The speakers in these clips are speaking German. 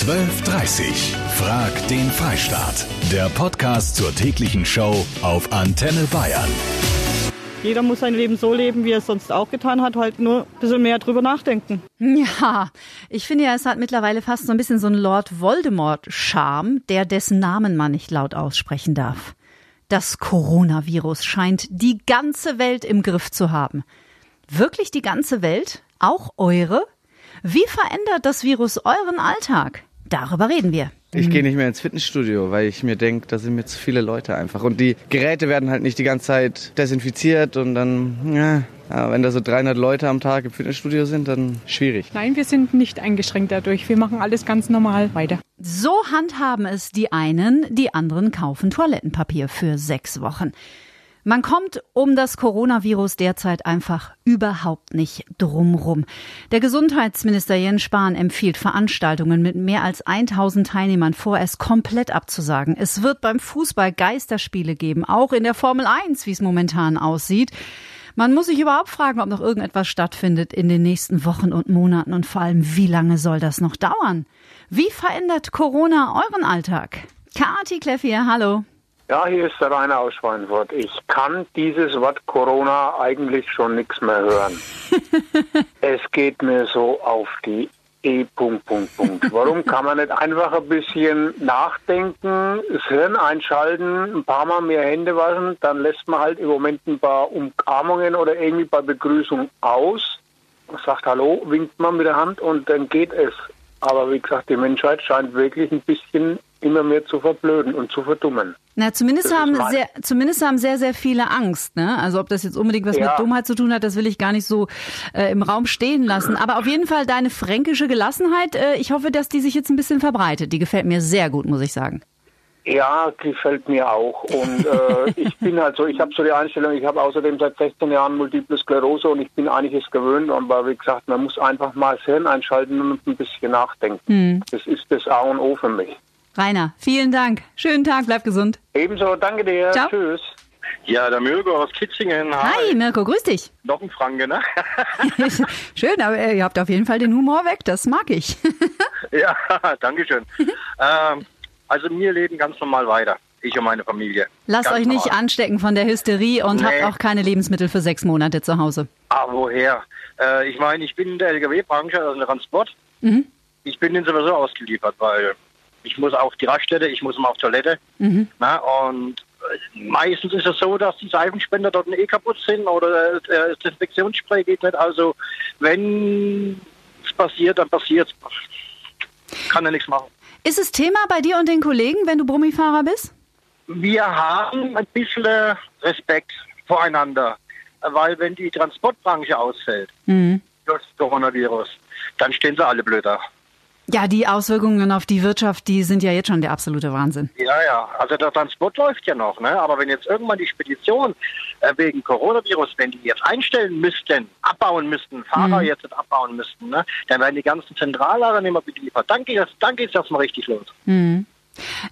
1230. Frag den Freistaat. Der Podcast zur täglichen Show auf Antenne Bayern. Jeder muss sein Leben so leben, wie er es sonst auch getan hat, halt nur ein bisschen mehr drüber nachdenken. Ja, ich finde ja, es hat mittlerweile fast so ein bisschen so einen Lord Voldemort-Charme, der dessen Namen man nicht laut aussprechen darf. Das Coronavirus scheint die ganze Welt im Griff zu haben. Wirklich die ganze Welt? Auch eure? Wie verändert das Virus euren Alltag? Darüber reden wir. Ich gehe nicht mehr ins Fitnessstudio, weil ich mir denke, da sind mir zu viele Leute einfach. Und die Geräte werden halt nicht die ganze Zeit desinfiziert und dann, ja, ja, wenn da so 300 Leute am Tag im Fitnessstudio sind, dann schwierig. Nein, wir sind nicht eingeschränkt dadurch. Wir machen alles ganz normal weiter. So handhaben es die einen, die anderen kaufen Toilettenpapier für sechs Wochen. Man kommt um das Coronavirus derzeit einfach überhaupt nicht drumrum. Der Gesundheitsminister Jens Spahn empfiehlt Veranstaltungen mit mehr als 1000 Teilnehmern vorerst komplett abzusagen. Es wird beim Fußball Geisterspiele geben, auch in der Formel 1, wie es momentan aussieht. Man muss sich überhaupt fragen, ob noch irgendetwas stattfindet in den nächsten Wochen und Monaten und vor allem, wie lange soll das noch dauern? Wie verändert Corona euren Alltag? Kati Kleff hier, hallo. Ja, hier ist der Rainer aus Schweinfurt. Ich kann dieses Wort Corona eigentlich schon nichts mehr hören. es geht mir so auf die E. Punkt, Punkt, Punkt. Warum kann man nicht einfach ein bisschen nachdenken, das Hirn einschalten, ein paar Mal mehr Hände waschen, dann lässt man halt im Moment ein paar Umarmungen oder irgendwie bei Begrüßung aus, sagt Hallo, winkt man mit der Hand und dann geht es. Aber wie gesagt, die Menschheit scheint wirklich ein bisschen immer mehr zu verblöden und zu verdummen. Na, zumindest haben sehr, zumindest haben sehr, sehr viele Angst. Ne? Also ob das jetzt unbedingt was ja. mit Dummheit zu tun hat, das will ich gar nicht so äh, im Raum stehen lassen. Aber auf jeden Fall deine fränkische Gelassenheit. Äh, ich hoffe, dass die sich jetzt ein bisschen verbreitet. Die gefällt mir sehr gut, muss ich sagen. Ja, gefällt mir auch. Und äh, ich bin halt so, ich habe so die Einstellung, ich habe außerdem seit 16 Jahren Multiple Sklerose und ich bin einiges gewöhnt. Aber wie gesagt, man muss einfach mal das Hirn einschalten und ein bisschen nachdenken. Hm. Das ist das A und O für mich. Rainer, vielen Dank. Schönen Tag, bleib gesund. Ebenso, danke dir. Ciao. Tschüss. Ja, der Mirko aus Kitzingen. Hi, Hi Mirko, grüß dich. Noch ein Franke, ne? Schön, aber ihr habt auf jeden Fall den Humor weg, das mag ich. ja, danke schön. ähm, also wir leben ganz normal weiter. Ich und meine Familie. Lasst ganz euch nicht normal. anstecken von der Hysterie und nee. habt auch keine Lebensmittel für sechs Monate zu Hause. Ah, woher? Äh, ich meine, ich bin in der LKW-Branche, also in der Transport. Mhm. Ich bin denen sowieso ausgeliefert, weil ich muss auf die Raststätte, ich muss mal auf Toilette. Mhm. Na, und meistens ist es so, dass die Seifenspender dort eh kaputt sind oder äh, das Desinfektionsspray geht nicht. Also wenn es passiert, dann passiert es. Kann ja nichts machen. Ist es Thema bei dir und den Kollegen, wenn du Brummifahrer bist? Wir haben ein bisschen Respekt voreinander, weil wenn die Transportbranche ausfällt mhm. durch das Coronavirus, dann stehen sie alle blöder. Ja, die Auswirkungen auf die Wirtschaft, die sind ja jetzt schon der absolute Wahnsinn. Ja, ja. Also der Transport läuft ja noch, ne? Aber wenn jetzt irgendwann die Spedition äh, wegen Coronavirus, wenn die jetzt einstellen müssten, abbauen müssten, Fahrer mhm. jetzt abbauen müssten, ne? Dann werden die ganzen Zentrallager nicht mehr beliefert. Dann geht es dann geht's erstmal richtig los. Mhm.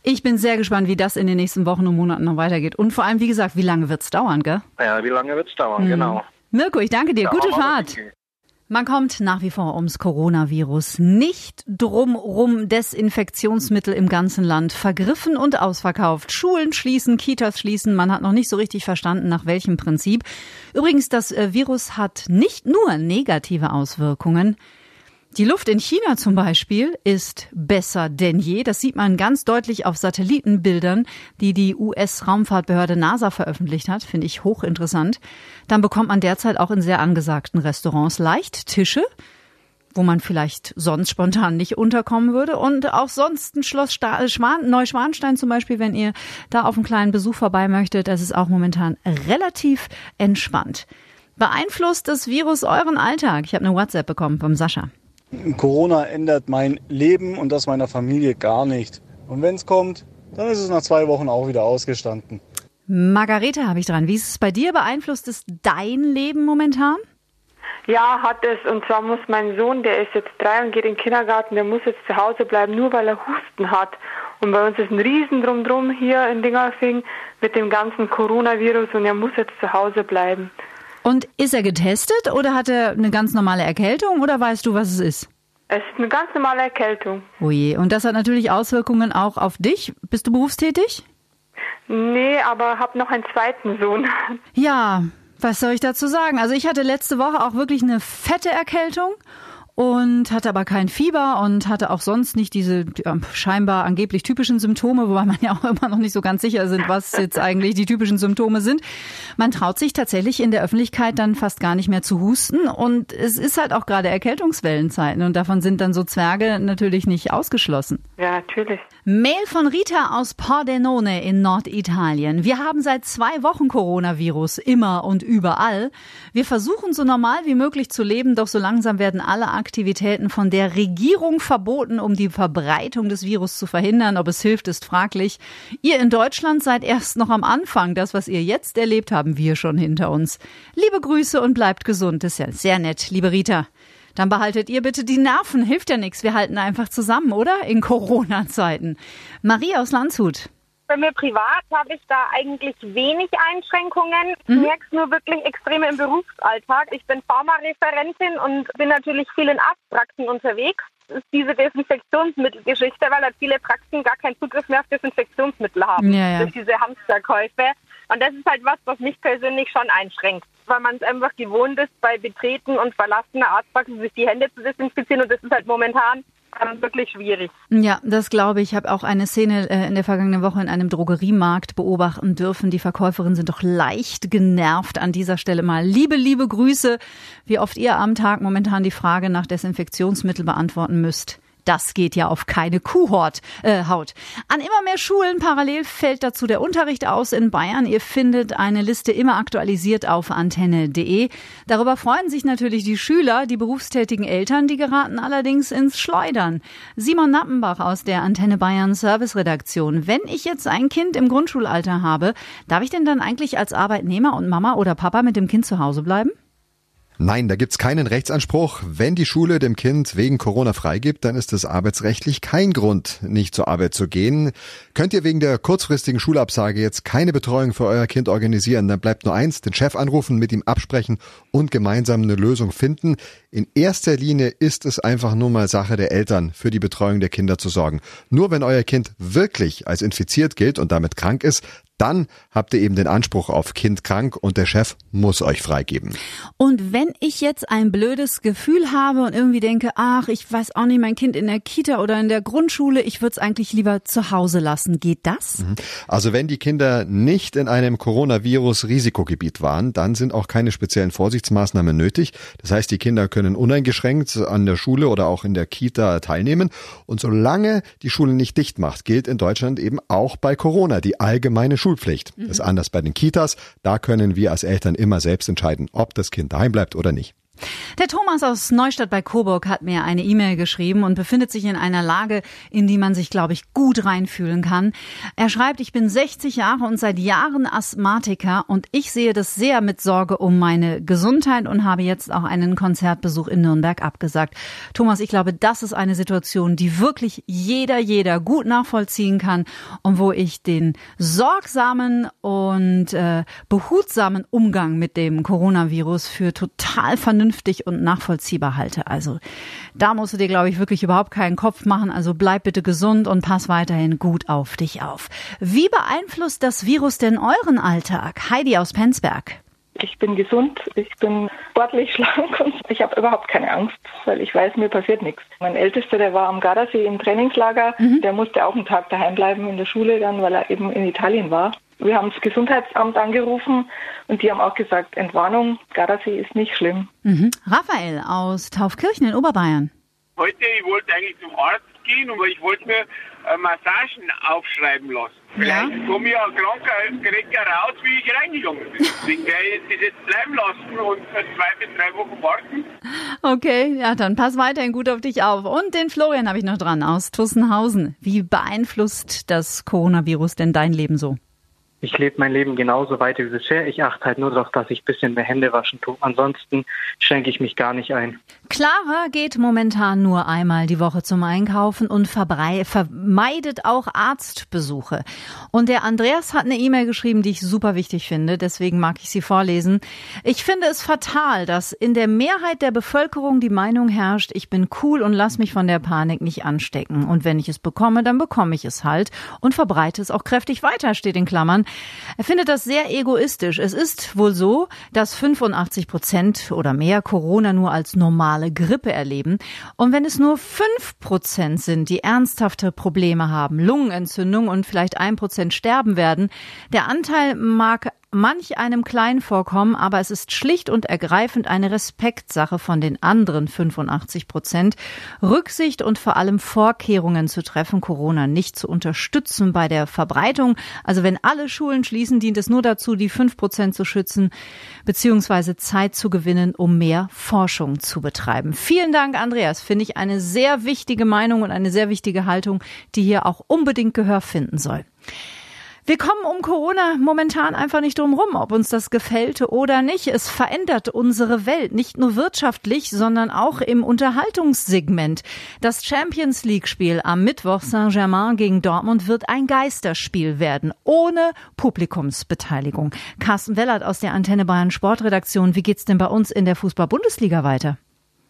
Ich bin sehr gespannt, wie das in den nächsten Wochen und Monaten noch weitergeht. Und vor allem, wie gesagt, wie lange wird es dauern, gell? Ja, wie lange wird es dauern, mhm. genau. Mirko, ich danke dir. Da Gute Fahrt. Man kommt nach wie vor ums Coronavirus nicht drumrum. Desinfektionsmittel im ganzen Land vergriffen und ausverkauft. Schulen schließen, Kitas schließen. Man hat noch nicht so richtig verstanden, nach welchem Prinzip. Übrigens, das äh, Virus hat nicht nur negative Auswirkungen. Die Luft in China zum Beispiel ist besser denn je. Das sieht man ganz deutlich auf Satellitenbildern, die die US-Raumfahrtbehörde NASA veröffentlicht hat. Finde ich hochinteressant. Dann bekommt man derzeit auch in sehr angesagten Restaurants leicht Tische, wo man vielleicht sonst spontan nicht unterkommen würde. Und auch sonst ein Schloss Sta Schwan Neuschwanstein zum Beispiel, wenn ihr da auf einen kleinen Besuch vorbei möchtet. Das ist auch momentan relativ entspannt. Beeinflusst das Virus euren Alltag? Ich habe eine WhatsApp bekommen vom Sascha. Corona ändert mein Leben und das meiner Familie gar nicht. Und wenn es kommt, dann ist es nach zwei Wochen auch wieder ausgestanden. Margarete habe ich dran. Wie ist es bei dir? Beeinflusst es dein Leben momentan? Ja, hat es. Und zwar muss mein Sohn, der ist jetzt drei und geht in den Kindergarten, der muss jetzt zu Hause bleiben, nur weil er Husten hat. Und bei uns ist ein Riesen drumdrum hier in Dingerfing mit dem ganzen Coronavirus und er muss jetzt zu Hause bleiben. Und ist er getestet oder hat er eine ganz normale Erkältung oder weißt du, was es ist? Es ist eine ganz normale Erkältung. Oh je. Und das hat natürlich Auswirkungen auch auf dich. Bist du berufstätig? Nee, aber habe noch einen zweiten Sohn. Ja, was soll ich dazu sagen? Also ich hatte letzte Woche auch wirklich eine fette Erkältung und hatte aber kein Fieber und hatte auch sonst nicht diese ja, scheinbar angeblich typischen Symptome, wobei man ja auch immer noch nicht so ganz sicher sind, was jetzt eigentlich die typischen Symptome sind. Man traut sich tatsächlich in der Öffentlichkeit dann fast gar nicht mehr zu husten und es ist halt auch gerade Erkältungswellenzeiten und davon sind dann so Zwerge natürlich nicht ausgeschlossen. Ja, natürlich. Mail von Rita aus Pordenone in Norditalien. Wir haben seit zwei Wochen Coronavirus, immer und überall. Wir versuchen so normal wie möglich zu leben, doch so langsam werden alle Aktivitäten von der Regierung verboten, um die Verbreitung des Virus zu verhindern. Ob es hilft, ist fraglich. Ihr in Deutschland seid erst noch am Anfang. Das, was ihr jetzt erlebt, haben wir schon hinter uns. Liebe Grüße und bleibt gesund. Das ist ja sehr nett, liebe Rita. Dann behaltet ihr bitte die Nerven. Hilft ja nichts. Wir halten einfach zusammen, oder? In Corona-Zeiten. Marie aus Landshut. Bei mir privat habe ich da eigentlich wenig Einschränkungen. Ich Mhm. merke es nur wirklich extrem im Berufsalltag. Ich bin Pharmareferentin und bin natürlich viel in Arztpraxen unterwegs. Das ist diese Desinfektionsmittelgeschichte, weil halt viele Praxen gar keinen Zugriff mehr auf Desinfektionsmittel haben. Ja, ja. Durch diese Hamsterkäufe. Und das ist halt was, was mich persönlich schon einschränkt. Weil man es einfach gewohnt ist, bei Betreten und verlassener Arztpraxen sich die Hände zu desinfizieren. Und das ist halt momentan ähm, wirklich schwierig. Ja, das glaube ich. Ich habe auch eine Szene äh, in der vergangenen Woche in einem Drogeriemarkt beobachten dürfen. Die Verkäuferinnen sind doch leicht genervt an dieser Stelle mal. Liebe, liebe Grüße, wie oft ihr am Tag momentan die Frage nach Desinfektionsmittel beantworten müsst. Das geht ja auf keine Kuhhaut. Äh, Haut. An immer mehr Schulen parallel fällt dazu der Unterricht aus in Bayern. Ihr findet eine Liste immer aktualisiert auf antenne.de. Darüber freuen sich natürlich die Schüler, die berufstätigen Eltern, die geraten allerdings ins Schleudern. Simon Nappenbach aus der Antenne Bayern Service Redaktion. Wenn ich jetzt ein Kind im Grundschulalter habe, darf ich denn dann eigentlich als Arbeitnehmer und Mama oder Papa mit dem Kind zu Hause bleiben? Nein, da gibt's keinen Rechtsanspruch. Wenn die Schule dem Kind wegen Corona freigibt, dann ist es arbeitsrechtlich kein Grund, nicht zur Arbeit zu gehen. Könnt ihr wegen der kurzfristigen Schulabsage jetzt keine Betreuung für euer Kind organisieren, dann bleibt nur eins, den Chef anrufen, mit ihm absprechen und gemeinsam eine Lösung finden. In erster Linie ist es einfach nur mal Sache der Eltern, für die Betreuung der Kinder zu sorgen. Nur wenn euer Kind wirklich als infiziert gilt und damit krank ist, dann habt ihr eben den Anspruch auf Kind krank und der Chef muss euch freigeben. Und wenn ich jetzt ein blödes Gefühl habe und irgendwie denke, ach, ich weiß auch nicht, mein Kind in der Kita oder in der Grundschule, ich würde es eigentlich lieber zu Hause lassen, geht das? Also wenn die Kinder nicht in einem Coronavirus-Risikogebiet waren, dann sind auch keine speziellen Vorsichtsmaßnahmen nötig. Das heißt, die Kinder können uneingeschränkt an der Schule oder auch in der Kita teilnehmen. Und solange die Schule nicht dicht macht, gilt in Deutschland eben auch bei Corona die allgemeine Schulpflicht. Das ist anders bei den Kitas. Da können wir als Eltern immer selbst entscheiden, ob das Kind daheim bleibt oder nicht. Der Thomas aus Neustadt bei Coburg hat mir eine E-Mail geschrieben und befindet sich in einer Lage, in die man sich, glaube ich, gut reinfühlen kann. Er schreibt, ich bin 60 Jahre und seit Jahren Asthmatiker und ich sehe das sehr mit Sorge um meine Gesundheit und habe jetzt auch einen Konzertbesuch in Nürnberg abgesagt. Thomas, ich glaube, das ist eine Situation, die wirklich jeder, jeder gut nachvollziehen kann und wo ich den sorgsamen und äh, behutsamen Umgang mit dem Coronavirus für total vernünftig und nachvollziehbar halte. Also da musst du dir, glaube ich, wirklich überhaupt keinen Kopf machen. Also bleib bitte gesund und pass weiterhin gut auf dich auf. Wie beeinflusst das Virus denn euren Alltag? Heidi aus Penzberg. Ich bin gesund, ich bin sportlich schlank und ich habe überhaupt keine Angst, weil ich weiß, mir passiert nichts. Mein Ältester, der war am Gardasee im Trainingslager, der musste auch einen Tag daheim bleiben in der Schule dann, weil er eben in Italien war. Wir haben das Gesundheitsamt angerufen und die haben auch gesagt, Entwarnung, Gardasee ist nicht schlimm. Mhm. Raphael aus Taufkirchen in Oberbayern. Heute, ich wollte eigentlich zum Arzt gehen, aber ich wollte mir Massagen aufschreiben lassen. Vielleicht komme ich ja kranker raus, wie ich reingegangen bin. Deswegen werde ich jetzt das jetzt bleiben lassen und für zwei bis drei Wochen warten. Okay, ja, dann pass weiterhin gut auf dich auf. Und den Florian habe ich noch dran aus Tussenhausen. Wie beeinflusst das Coronavirus denn dein Leben so? Ich lebe mein Leben genauso weiter wie bisher. Ich achte halt nur darauf, dass ich ein bisschen mehr Hände waschen tue. Ansonsten schränke ich mich gar nicht ein. Clara geht momentan nur einmal die Woche zum Einkaufen und vermeidet auch Arztbesuche. Und der Andreas hat eine E-Mail geschrieben, die ich super wichtig finde, deswegen mag ich sie vorlesen. Ich finde es fatal, dass in der Mehrheit der Bevölkerung die Meinung herrscht, ich bin cool und lass mich von der Panik nicht anstecken. Und wenn ich es bekomme, dann bekomme ich es halt und verbreite es auch kräftig weiter, steht in Klammern. Er findet das sehr egoistisch. Es ist wohl so, dass 85 Prozent oder mehr Corona nur als normal normale Grippe erleben. Und wenn es nur fünf Prozent sind, die ernsthafte Probleme haben, Lungenentzündung und vielleicht ein Prozent sterben werden, der Anteil mag manch einem klein vorkommen, aber es ist schlicht und ergreifend eine Respektsache von den anderen 85 Prozent, Rücksicht und vor allem Vorkehrungen zu treffen, Corona nicht zu unterstützen bei der Verbreitung. Also wenn alle Schulen schließen, dient es nur dazu, die fünf Prozent zu schützen, beziehungsweise Zeit zu gewinnen, um mehr Forschung zu betreiben. Vielen Dank, Andreas. Finde ich eine sehr wichtige Meinung und eine sehr wichtige Haltung, die hier auch unbedingt Gehör finden soll. Wir kommen um Corona momentan einfach nicht drum rum, ob uns das gefällt oder nicht. Es verändert unsere Welt, nicht nur wirtschaftlich, sondern auch im Unterhaltungssegment. Das Champions League Spiel am Mittwoch Saint-Germain gegen Dortmund wird ein Geisterspiel werden, ohne Publikumsbeteiligung. Carsten Wellert aus der Antenne Bayern Sportredaktion. Wie geht's denn bei uns in der Fußball-Bundesliga weiter?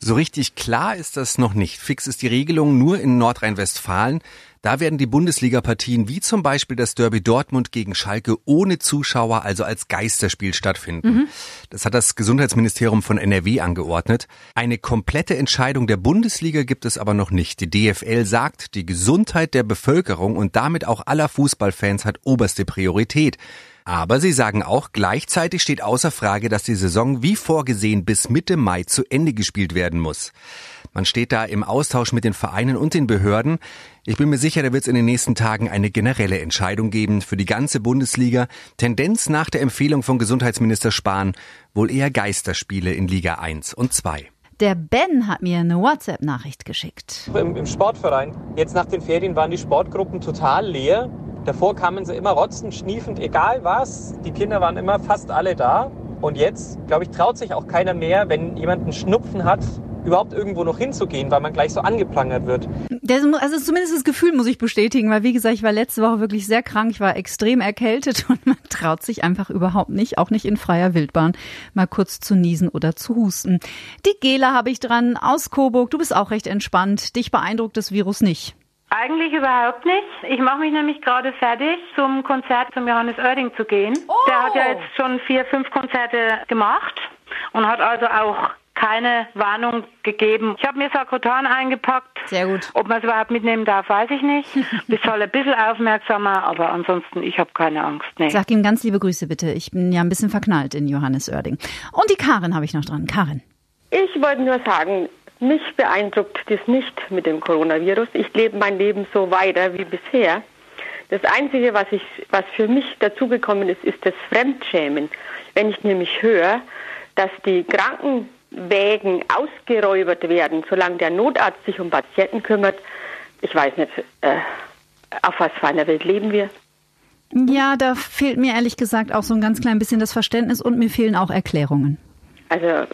So richtig klar ist das noch nicht. Fix ist die Regelung nur in Nordrhein-Westfalen. Da werden die Bundesliga-Partien wie zum Beispiel das Derby Dortmund gegen Schalke ohne Zuschauer, also als Geisterspiel stattfinden. Mhm. Das hat das Gesundheitsministerium von NRW angeordnet. Eine komplette Entscheidung der Bundesliga gibt es aber noch nicht. Die DFL sagt, die Gesundheit der Bevölkerung und damit auch aller Fußballfans hat oberste Priorität. Aber sie sagen auch, gleichzeitig steht außer Frage, dass die Saison wie vorgesehen bis Mitte Mai zu Ende gespielt werden muss. Man steht da im Austausch mit den Vereinen und den Behörden. Ich bin mir sicher, da wird es in den nächsten Tagen eine generelle Entscheidung geben für die ganze Bundesliga. Tendenz nach der Empfehlung von Gesundheitsminister Spahn wohl eher Geisterspiele in Liga 1 und 2. Der Ben hat mir eine WhatsApp-Nachricht geschickt. Im, Im, Sportverein, jetzt nach den Ferien waren die Sportgruppen total leer. Davor kamen sie immer rotzend, schniefend, egal was. Die Kinder waren immer fast alle da. Und jetzt, glaube ich, traut sich auch keiner mehr, wenn jemand einen Schnupfen hat, überhaupt irgendwo noch hinzugehen, weil man gleich so angeplangert wird. Das, also zumindest das Gefühl muss ich bestätigen, weil wie gesagt, ich war letzte Woche wirklich sehr krank, ich war extrem erkältet und man traut sich einfach überhaupt nicht, auch nicht in freier Wildbahn, mal kurz zu niesen oder zu husten. Die Gela habe ich dran aus Coburg. Du bist auch recht entspannt. Dich beeindruckt das Virus nicht. Eigentlich überhaupt nicht. Ich mache mich nämlich gerade fertig, zum Konzert zum Johannes Oerding zu gehen. Oh. Der hat ja jetzt schon vier, fünf Konzerte gemacht und hat also auch keine Warnung gegeben. Ich habe mir Sakrotan eingepackt. Sehr gut. Ob man es überhaupt mitnehmen darf, weiß ich nicht. Ich soll ein bisschen aufmerksamer, aber ansonsten, ich habe keine Angst. Nee. Sag ihm ganz liebe Grüße bitte. Ich bin ja ein bisschen verknallt in Johannes Oerding. Und die Karin habe ich noch dran. Karin. Ich wollte nur sagen, mich beeindruckt das nicht mit dem Coronavirus. Ich lebe mein Leben so weiter wie bisher. Das Einzige, was, ich, was für mich dazugekommen ist, ist das Fremdschämen. Wenn ich nämlich höre, dass die Kranken Wägen ausgeräubert werden, solange der Notarzt sich um Patienten kümmert. Ich weiß nicht, äh, auf was für einer Welt leben wir. Ja, da fehlt mir ehrlich gesagt auch so ein ganz klein bisschen das Verständnis und mir fehlen auch Erklärungen. Also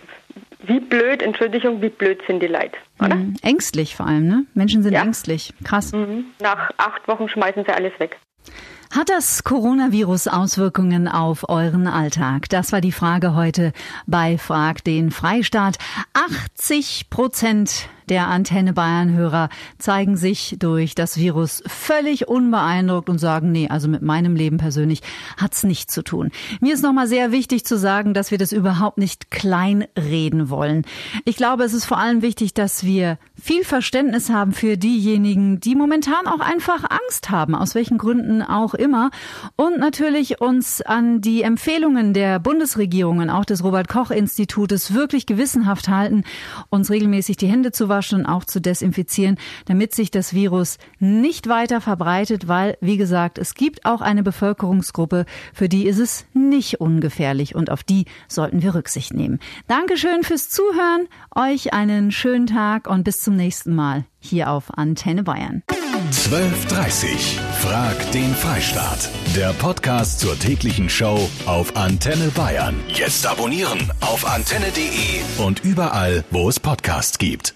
wie blöd, Entschuldigung, wie blöd sind die Leute, oder? Mhm. Ängstlich vor allem, ne? Menschen sind ja. ängstlich. Krass. Mhm. Nach acht Wochen schmeißen sie alles weg. Hat das Coronavirus Auswirkungen auf euren Alltag? Das war die Frage heute bei Frag den Freistaat. 80 Prozent der Antenne Bayern Hörer zeigen sich durch das Virus völlig unbeeindruckt und sagen, nee, also mit meinem Leben persönlich hat's nichts zu tun. Mir ist nochmal sehr wichtig zu sagen, dass wir das überhaupt nicht kleinreden wollen. Ich glaube, es ist vor allem wichtig, dass wir viel Verständnis haben für diejenigen, die momentan auch einfach Angst haben, aus welchen Gründen auch immer. Und natürlich uns an die Empfehlungen der Bundesregierungen, auch des Robert Koch Institutes wirklich gewissenhaft halten, uns regelmäßig die Hände zu abzuwaschen und auch zu desinfizieren, damit sich das Virus nicht weiter verbreitet, weil, wie gesagt, es gibt auch eine Bevölkerungsgruppe, für die ist es nicht ungefährlich und auf die sollten wir Rücksicht nehmen. Dankeschön fürs Zuhören, euch einen schönen Tag und bis zum nächsten Mal hier auf Antenne Bayern. 12.30 Frag den Freistaat. Der Podcast zur täglichen Show auf Antenne Bayern. Jetzt abonnieren auf antenne.de und überall, wo es Podcasts gibt.